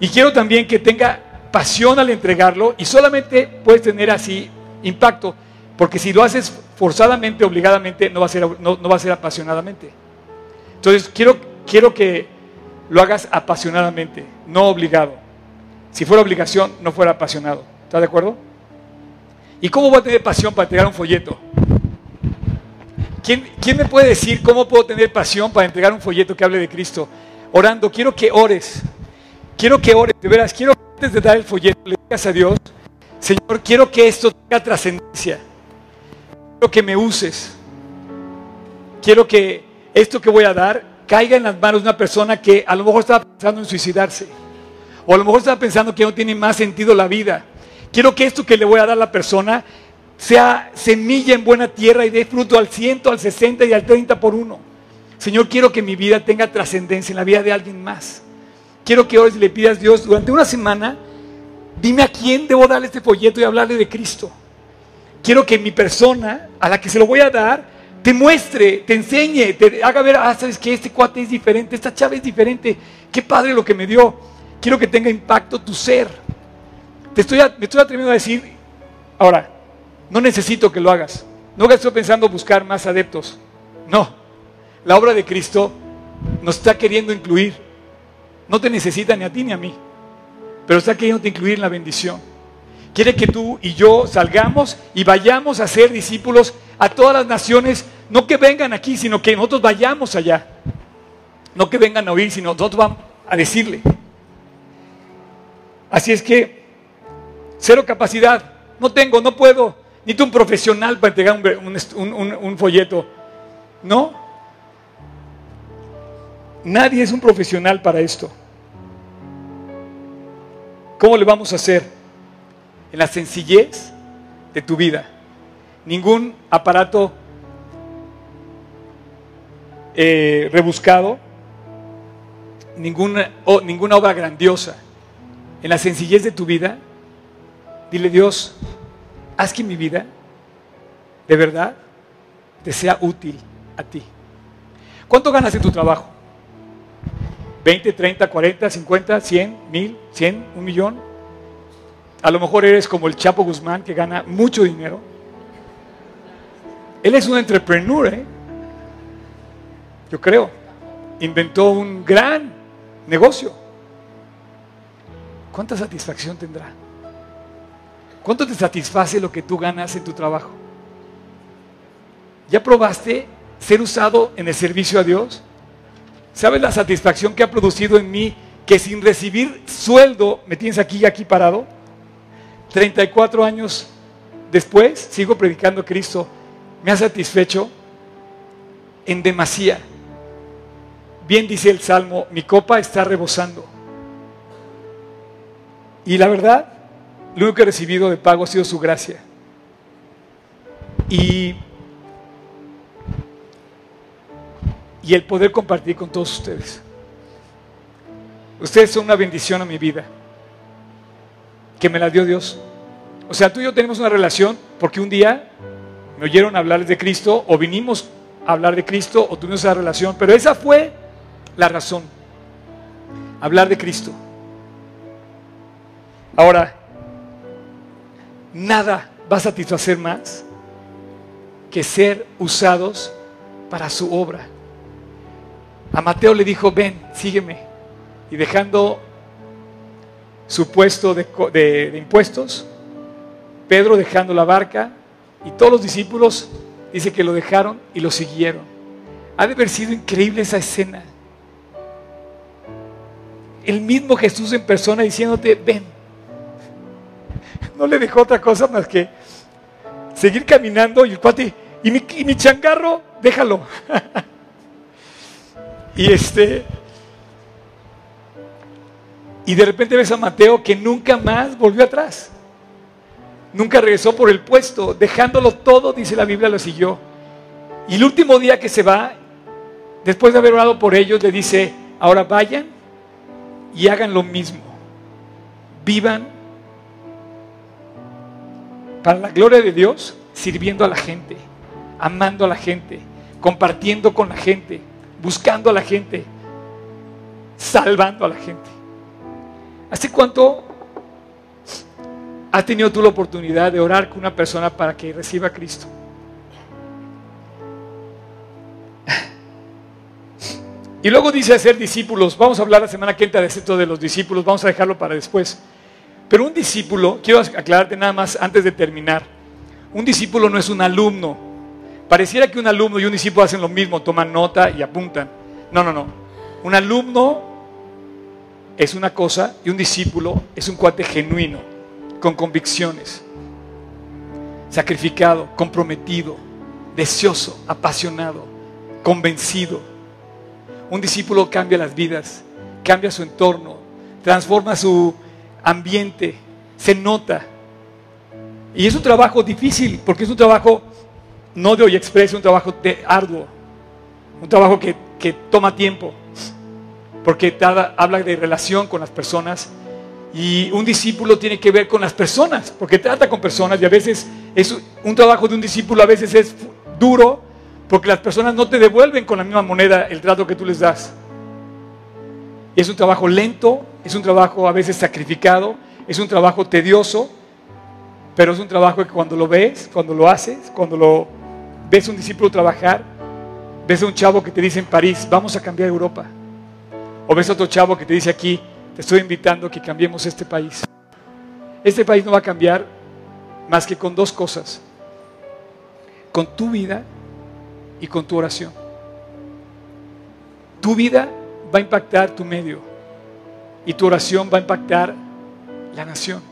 Y quiero también que tenga pasión al entregarlo y solamente puedes tener así impacto, porque si lo haces forzadamente, obligadamente, no va a ser, no, va a ser apasionadamente. Entonces, quiero, quiero que lo hagas apasionadamente, no obligado. Si fuera obligación, no fuera apasionado. ¿Estás de acuerdo? ¿Y cómo voy a tener pasión para entregar un folleto? ¿Quién, ¿Quién me puede decir cómo puedo tener pasión para entregar un folleto que hable de Cristo? Orando, quiero que ores. Quiero que ores, de veras, quiero antes de dar el folleto le digas a Dios, Señor, quiero que esto tenga trascendencia. Quiero que me uses. Quiero que esto que voy a dar caiga en las manos de una persona que a lo mejor estaba pensando en suicidarse. O a lo mejor estaba pensando que no tiene más sentido la vida. Quiero que esto que le voy a dar a la persona sea semilla en buena tierra y dé fruto al ciento, al 60 y al 30 por uno. Señor, quiero que mi vida tenga trascendencia en la vida de alguien más. Quiero que hoy le pidas a Dios durante una semana, dime a quién debo darle este folleto y hablarle de Cristo. Quiero que mi persona a la que se lo voy a dar te muestre, te enseñe, te haga ver, ah, sabes que este cuate es diferente, esta chava es diferente, qué padre lo que me dio. Quiero que tenga impacto tu ser. Te estoy, me estoy atreviendo a decir, ahora, no necesito que lo hagas. No estoy pensando buscar más adeptos. No. La obra de Cristo nos está queriendo incluir. No te necesita ni a ti ni a mí. Pero está queriendo incluir en la bendición. Quiere que tú y yo salgamos y vayamos a ser discípulos a todas las naciones. No que vengan aquí, sino que nosotros vayamos allá. No que vengan a oír, sino nosotros vamos a decirle. Así es que, cero capacidad. No tengo, no puedo Necesito un profesional para entregar un, folleto. No. Nadie es un profesional para esto. ¿Cómo le vamos a hacer? En la sencillez de tu vida. Ningún aparato eh, rebuscado, ninguna, ninguna obra grandiosa. En la sencillez de tu vida, dile Dios, haz que mi vida de verdad te sea útil a ti. ¿Cuánto ganas en tu trabajo? ¿20, 30, 40, 50, 100, 1000, 100, un millón? A lo mejor eres como el Chapo Guzmán que gana mucho dinero. Él es un entrepreneur, ¿eh? yo creo. Inventó un gran negocio. ¿Cuánta satisfacción tendrá? ¿Cuánto te satisface lo que tú ganas en tu trabajo? ¿Ya probaste ser usado en el servicio a Dios? ¿Sabes la satisfacción que ha producido en mí que sin recibir sueldo me tienes aquí y aquí parado? 34 años después sigo predicando a Cristo. Me ha satisfecho en demasía. Bien dice el Salmo, mi copa está rebosando. Y la verdad, lo único que he recibido de pago ha sido su gracia. Y, y el poder compartir con todos ustedes. Ustedes son una bendición a mi vida, que me la dio Dios. O sea, tú y yo tenemos una relación porque un día me oyeron hablar de Cristo o vinimos a hablar de Cristo o tuvimos esa relación, pero esa fue la razón, hablar de Cristo. Ahora, nada va a satisfacer más que ser usados para su obra. A Mateo le dijo, ven, sígueme. Y dejando su puesto de, impuestos, Pedro dejando la barca y todos los discípulos, dice que lo dejaron y lo siguieron. Ha de haber sido increíble esa escena. El mismo Jesús en persona diciéndote, ven, no le dejó otra cosa más que seguir caminando y el cuate, y mi, changarro, déjalo. y este, y de repente ves a Mateo que nunca más volvió atrás. Nunca regresó por el puesto, dejándolo todo, dice la Biblia, lo siguió. Y el último día que se va, después de haber orado por ellos, le dice, ahora vayan y hagan lo mismo. Vivan para la gloria de Dios, sirviendo a la gente, amando a la gente, compartiendo con la gente, buscando a la gente, salvando a la gente. ¿Hace cuánto has tenido tú la oportunidad de orar con una persona para que reciba a Cristo? Y luego dice hacer discípulos. Vamos a hablar la semana que entra de esto de los discípulos. Vamos a dejarlo para después. Pero un discípulo, quiero aclararte nada más antes de terminar, un discípulo no es un alumno. Pareciera que un alumno y un discípulo hacen lo mismo, toman nota y apuntan. No, no, no. Un alumno es una cosa y un discípulo es un cuate genuino, con convicciones, sacrificado, comprometido, deseoso, apasionado, convencido. Un discípulo cambia las vidas, cambia su entorno, transforma su ambiente, se nota. Y es un trabajo difícil, porque es un trabajo no de hoy expreso, un trabajo de arduo, un trabajo que, que toma tiempo, porque habla de relación con las personas. Y un discípulo tiene que ver con las personas, porque trata con personas y a veces es un trabajo de un discípulo, a veces es duro, porque las personas no te devuelven con la misma moneda el trato que tú les das. Es un trabajo lento, es un trabajo a veces sacrificado, es un trabajo tedioso, pero es un trabajo que cuando lo ves, cuando lo haces, cuando lo ves un discípulo trabajar, ves a un chavo que te dice en París, vamos a cambiar Europa. O ves a otro chavo que te dice aquí, te estoy invitando a que cambiemos este país. Este país no va a cambiar más que con dos cosas. Con tu vida y con tu oración. Tu vida va a impactar tu medio y tu oración va a impactar la nación.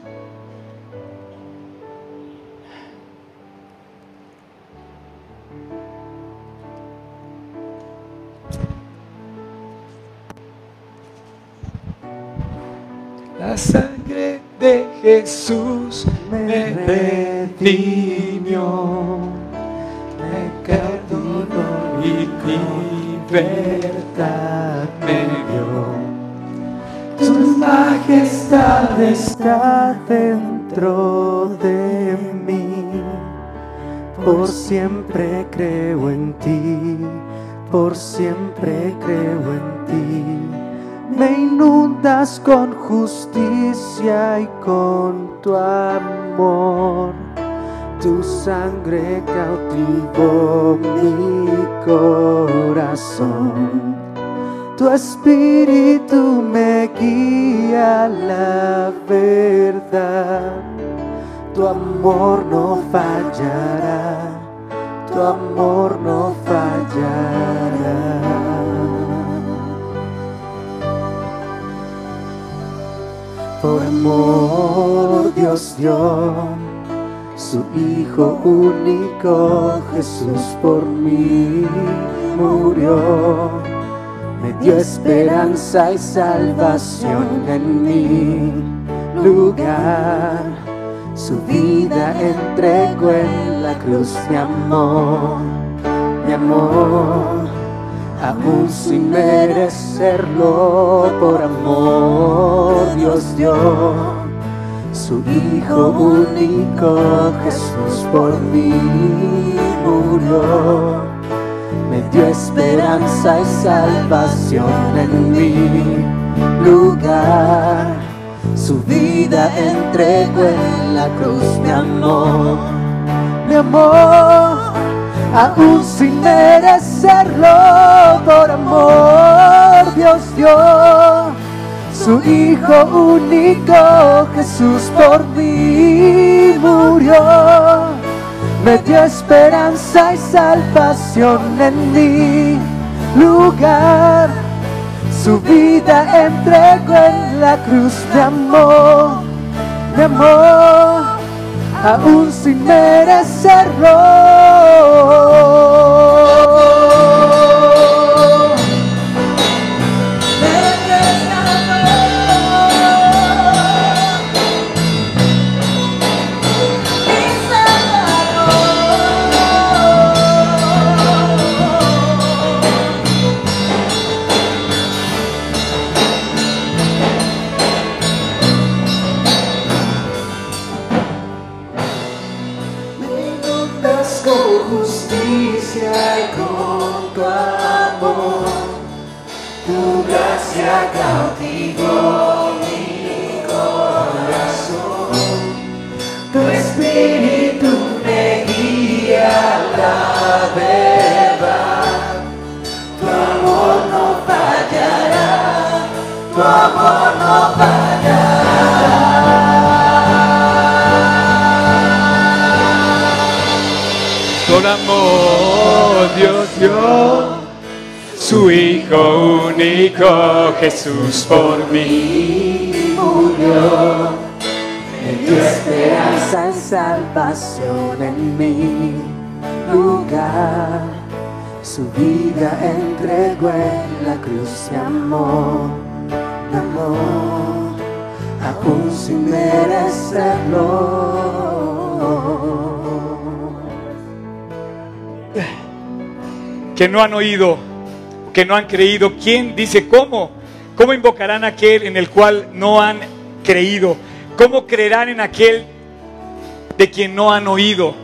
La sangre de Jesús me redimió, me perdonó y libertad me dio. Tu majestad está dentro de mí, por siempre creo en ti, por siempre creo en ti me inundas con justicia y con tu amor. Tu sangre cautivó mi corazón. Tu espíritu me guía a la verdad. Tu amor no fallará. Tu amor no fallará. Amor Dios dio su Hijo único, Jesús por mí murió. Me dio esperanza y salvación en mi lugar. Su vida entregó en la cruz, mi amor, mi amor aún sin merecerlo, por amor Dios dio su Hijo único, Jesús por mí murió, me dio esperanza y salvación en mi lugar, su vida entregó en la cruz, mi amor, mi amor aún sin merecerlo, por amor Dios dio su Hijo único, Jesús por mí murió, me dio esperanza y salvación en mi lugar, su vida entregó en la cruz de amor, de amor aún sin merecerlo. justicia y con tu amor, tu gracia cautivó mi corazón, tu espíritu me guía la verdad, tu amor no fallará, tu amor no fallará. Amor. Dios dio su Hijo único, Jesús por mí murió. Me dio esperanza y salvación en mi lugar. Su vida entregó en la cruz de amor, de amor, aún sin merecerlo. Que no han oído, que no han creído. ¿Quién dice cómo? ¿Cómo invocarán a aquel en el cual no han creído? ¿Cómo creerán en aquel de quien no han oído?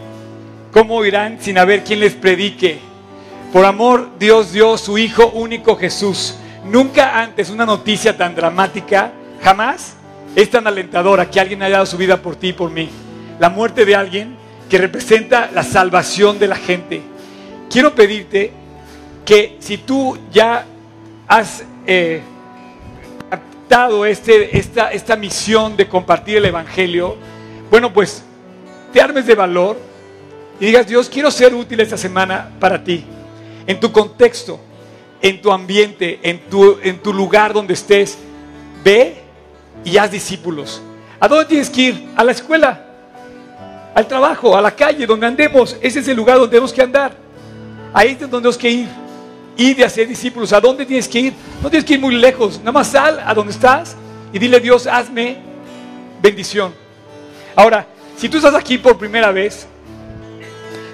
¿Cómo oirán sin haber quien les predique? Por amor, Dios dio su Hijo único Jesús. Nunca antes una noticia tan dramática, jamás es tan alentadora que alguien haya dado su vida por ti y por mí. La muerte de alguien que representa la salvación de la gente. Quiero pedirte que si tú ya has eh, este, esta, esta misión de compartir el Evangelio, bueno, pues te armes de valor y digas, Dios, quiero ser útil esta semana para ti, en tu contexto, en tu ambiente, en tu, en tu lugar donde estés. Ve y haz discípulos. ¿A dónde tienes que ir? A la escuela, al trabajo, a la calle, donde andemos. Ese es el lugar donde tenemos que andar. Ahí es donde tenemos que ir. Ir de hacer discípulos. ¿A dónde tienes que ir? No tienes que ir muy lejos. Nada más sal a donde estás y dile, Dios, hazme bendición. Ahora, si tú estás aquí por primera vez,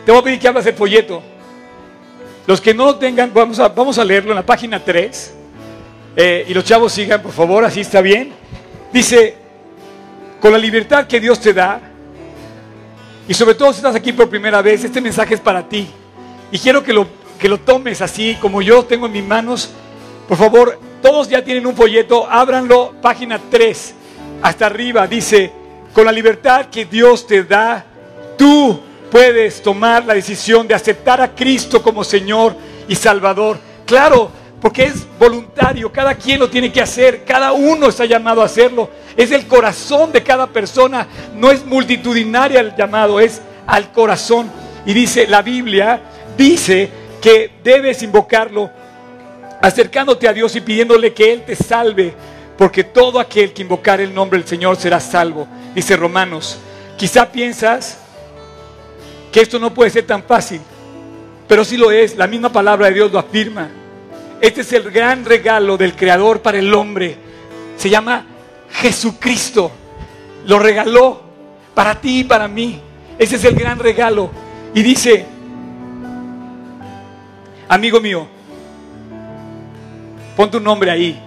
te voy a pedir que abras el folleto. Los que no lo tengan, vamos a, vamos a leerlo en la página 3. Eh, y los chavos sigan, por favor, así está bien. Dice, con la libertad que Dios te da, y sobre todo si estás aquí por primera vez, este mensaje es para ti. Y quiero que lo, que lo tomes así, como yo tengo en mis manos. Por favor, todos ya tienen un folleto, ábranlo, página 3, hasta arriba. Dice, con la libertad que Dios te da, tú puedes tomar la decisión de aceptar a Cristo como Señor y Salvador. Claro, porque es voluntario, cada quien lo tiene que hacer, cada uno está llamado a hacerlo. Es el corazón de cada persona, no es multitudinaria el llamado, es al corazón. Y dice la Biblia, dice que debes invocarlo acercándote a Dios y pidiéndole que Él te salve, porque todo aquel que invocar el nombre del Señor será salvo. Dice Romanos, quizá piensas que esto no puede ser tan fácil, pero sí lo es, la misma palabra de Dios lo afirma. Este es el gran regalo del Creador para el hombre. Se llama Jesucristo. Lo regaló para ti y para mí. Ese es el gran regalo. Y dice, amigo mío, pon tu nombre ahí.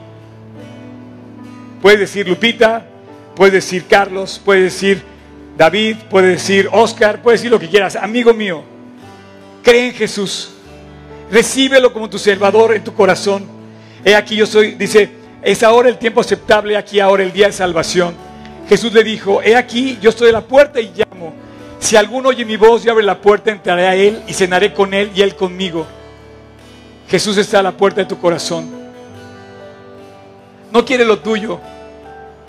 Puedes decir Lupita, puedes decir Carlos, puedes decir David, puedes decir Oscar, puedes decir lo que quieras. Amigo mío, cree en Jesús. Recíbelo como tu Salvador en tu corazón. He aquí yo soy, dice, es ahora el tiempo aceptable, aquí ahora el día de salvación. Jesús le dijo, he aquí yo estoy a la puerta y llamo. Si alguno oye mi voz y abre la puerta, entraré a él y cenaré con él y él conmigo. Jesús está a la puerta de tu corazón. No quiere lo tuyo.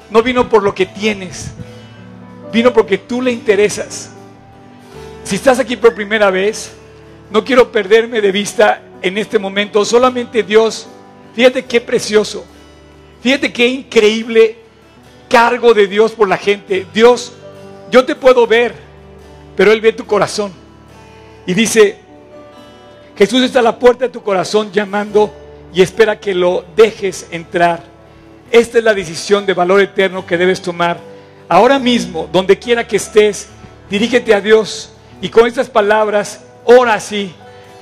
No vino por lo que tienes. Vino porque tú le interesas. Si estás aquí por primera vez, no quiero perderme de vista en este momento. Solamente Dios, fíjate qué precioso. Fíjate qué increíble cargo de Dios por la gente. Dios, yo te puedo ver, pero Él ve tu corazón. Y dice, Jesús está a la puerta de tu corazón llamando y espera que lo dejes entrar. Esta es la decisión de valor eterno que debes tomar. Ahora mismo, donde quiera que estés, dirígete a Dios y con estas palabras, ora así.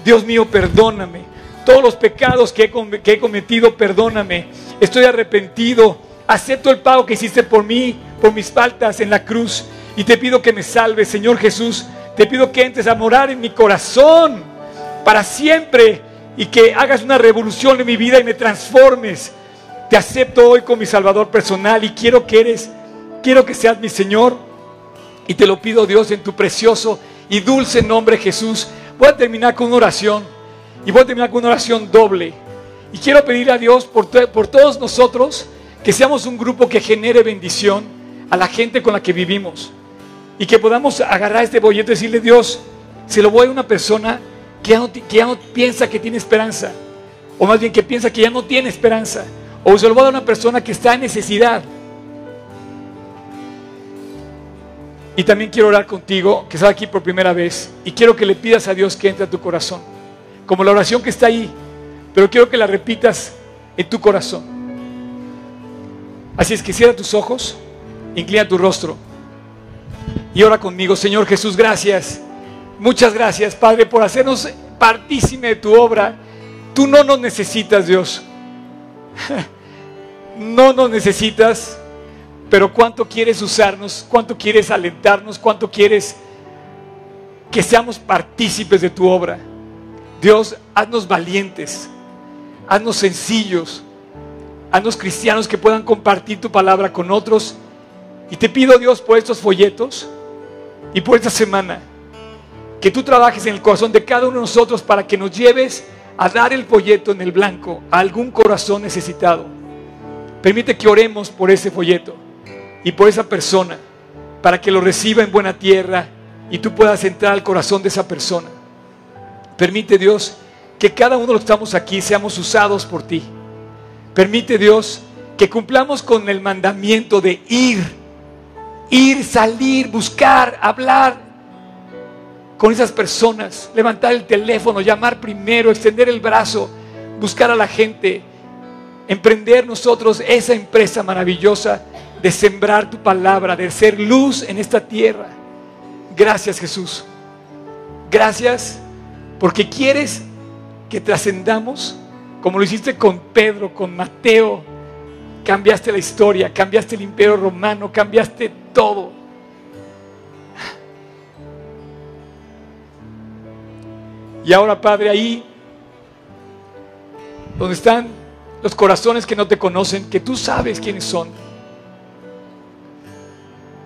Dios mío, perdóname. Todos los pecados que he, que he cometido, perdóname. Estoy arrepentido. Acepto el pago que hiciste por mí, por mis faltas en la cruz. Y te pido que me salves, Señor Jesús. Te pido que entres a morar en mi corazón para siempre y que hagas una revolución en mi vida y me transformes. Te acepto hoy como mi Salvador personal y quiero que eres, quiero que seas mi Señor. Y te lo pido, Dios, en tu precioso y dulce nombre, Jesús. Voy a terminar con una oración y voy a terminar con una oración doble. Y quiero pedir a Dios por, por todos nosotros que seamos un grupo que genere bendición a la gente con la que vivimos. Y que podamos agarrar este boleto y decirle, Dios, se lo voy a una persona que ya, no, piensa que tiene esperanza, o más bien que piensa que ya no tiene esperanza, o se lo va a dar una persona que está en necesidad. Y también quiero orar contigo, que estás aquí por primera vez, y quiero que le pidas a Dios que entre a tu corazón, como la oración que está ahí, pero quiero que la repitas en tu corazón. Así es que cierra tus ojos, inclina tu rostro y ora conmigo, Señor Jesús, gracias. Muchas gracias, Padre, por hacernos partícime de tu obra. Tú no nos necesitas, Dios. No nos necesitas, pero cuánto quieres usarnos, cuánto quieres alentarnos, cuánto quieres que seamos partícipes de tu obra. Dios, haznos valientes, haznos sencillos, haznos cristianos que puedan compartir tu palabra con otros. Y te pido, Dios, por estos folletos y por esta semana, que tú trabajes en el corazón de cada uno de nosotros para que nos lleves a dar el folleto en el blanco a algún corazón necesitado Permite que oremos por ese folleto y por esa persona para que lo reciba en buena tierra y tú puedas entrar al corazón de esa persona. Permite Dios que cada uno de los que estamos aquí seamos usados por ti. Permite Dios que cumplamos con el mandamiento de ir, ir, salir, buscar, hablar con esas personas, levantar el teléfono, llamar primero, extender el brazo, buscar a la gente, emprender nosotros esa empresa maravillosa de sembrar tu palabra, de ser luz en esta tierra. Gracias Jesús. Gracias porque quieres que trascendamos como lo hiciste con Pedro, con Mateo. Cambiaste la historia, cambiaste el imperio romano, cambiaste todo. Y ahora, Padre, ahí donde están los corazones que no te conocen, que tú sabes quiénes son.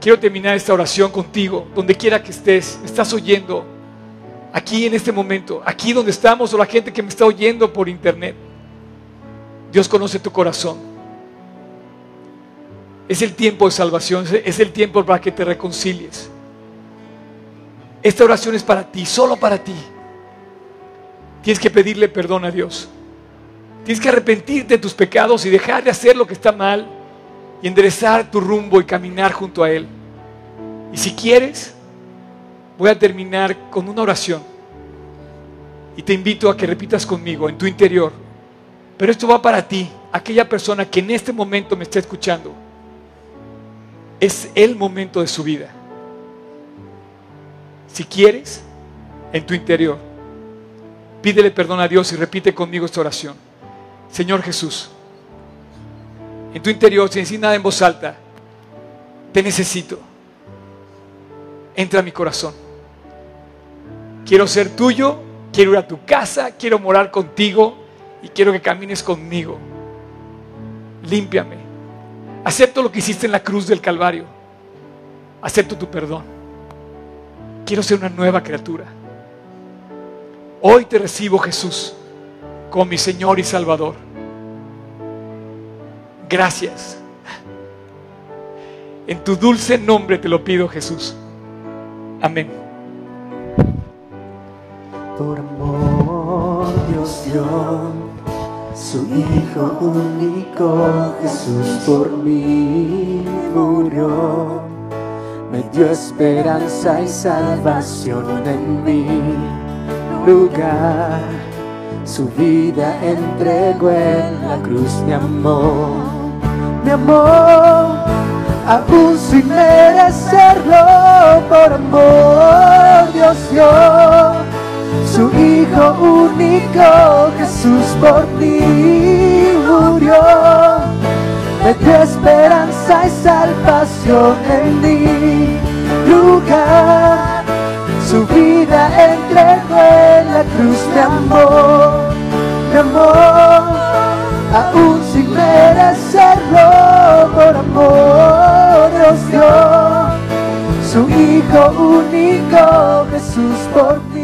Quiero terminar esta oración contigo, donde quiera que estés, me estás oyendo, aquí en este momento, aquí donde estamos, o la gente que me está oyendo por internet. Dios conoce tu corazón. Es el tiempo de salvación, es el tiempo para que te reconcilies. Esta oración es para ti, solo para ti. Tienes que pedirle perdón a Dios. Tienes que arrepentirte de tus pecados y dejar de hacer lo que está mal y enderezar tu rumbo y caminar junto a Él. Y si quieres, voy a terminar con una oración. Y te invito a que repitas conmigo en tu interior. Pero esto va para ti, aquella persona que en este momento me está escuchando. Es el momento de su vida. Si quieres, en tu interior, pídele perdón a Dios y repite conmigo esta oración. Señor Jesús, en tu interior, sin decir nada en voz alta, te necesito. Entra a mi corazón. Quiero ser tuyo, quiero ir a tu casa, quiero morar contigo y quiero que camines conmigo. Límpiame. Acepto lo que hiciste en la cruz del Calvario. Acepto tu perdón. Quiero ser una nueva criatura. Hoy te recibo, Jesús como mi Señor y Salvador. Gracias. En tu dulce nombre te lo pido, Jesús. Amén. Por amor Dios dio su Hijo único, Jesús por mí murió. Me dio esperanza y salvación en mi lugar. Su vida entregó en la cruz, mi amor, mi amor, aún sin merecerlo, por amor Dios dio su Hijo único, Jesús por ti murió, me dio esperanza y salvación en mi lugar su vida entregó en la cruz de amor, de amor, aún sin merecerlo, por amor Dios dio su Hijo único, Jesús por ti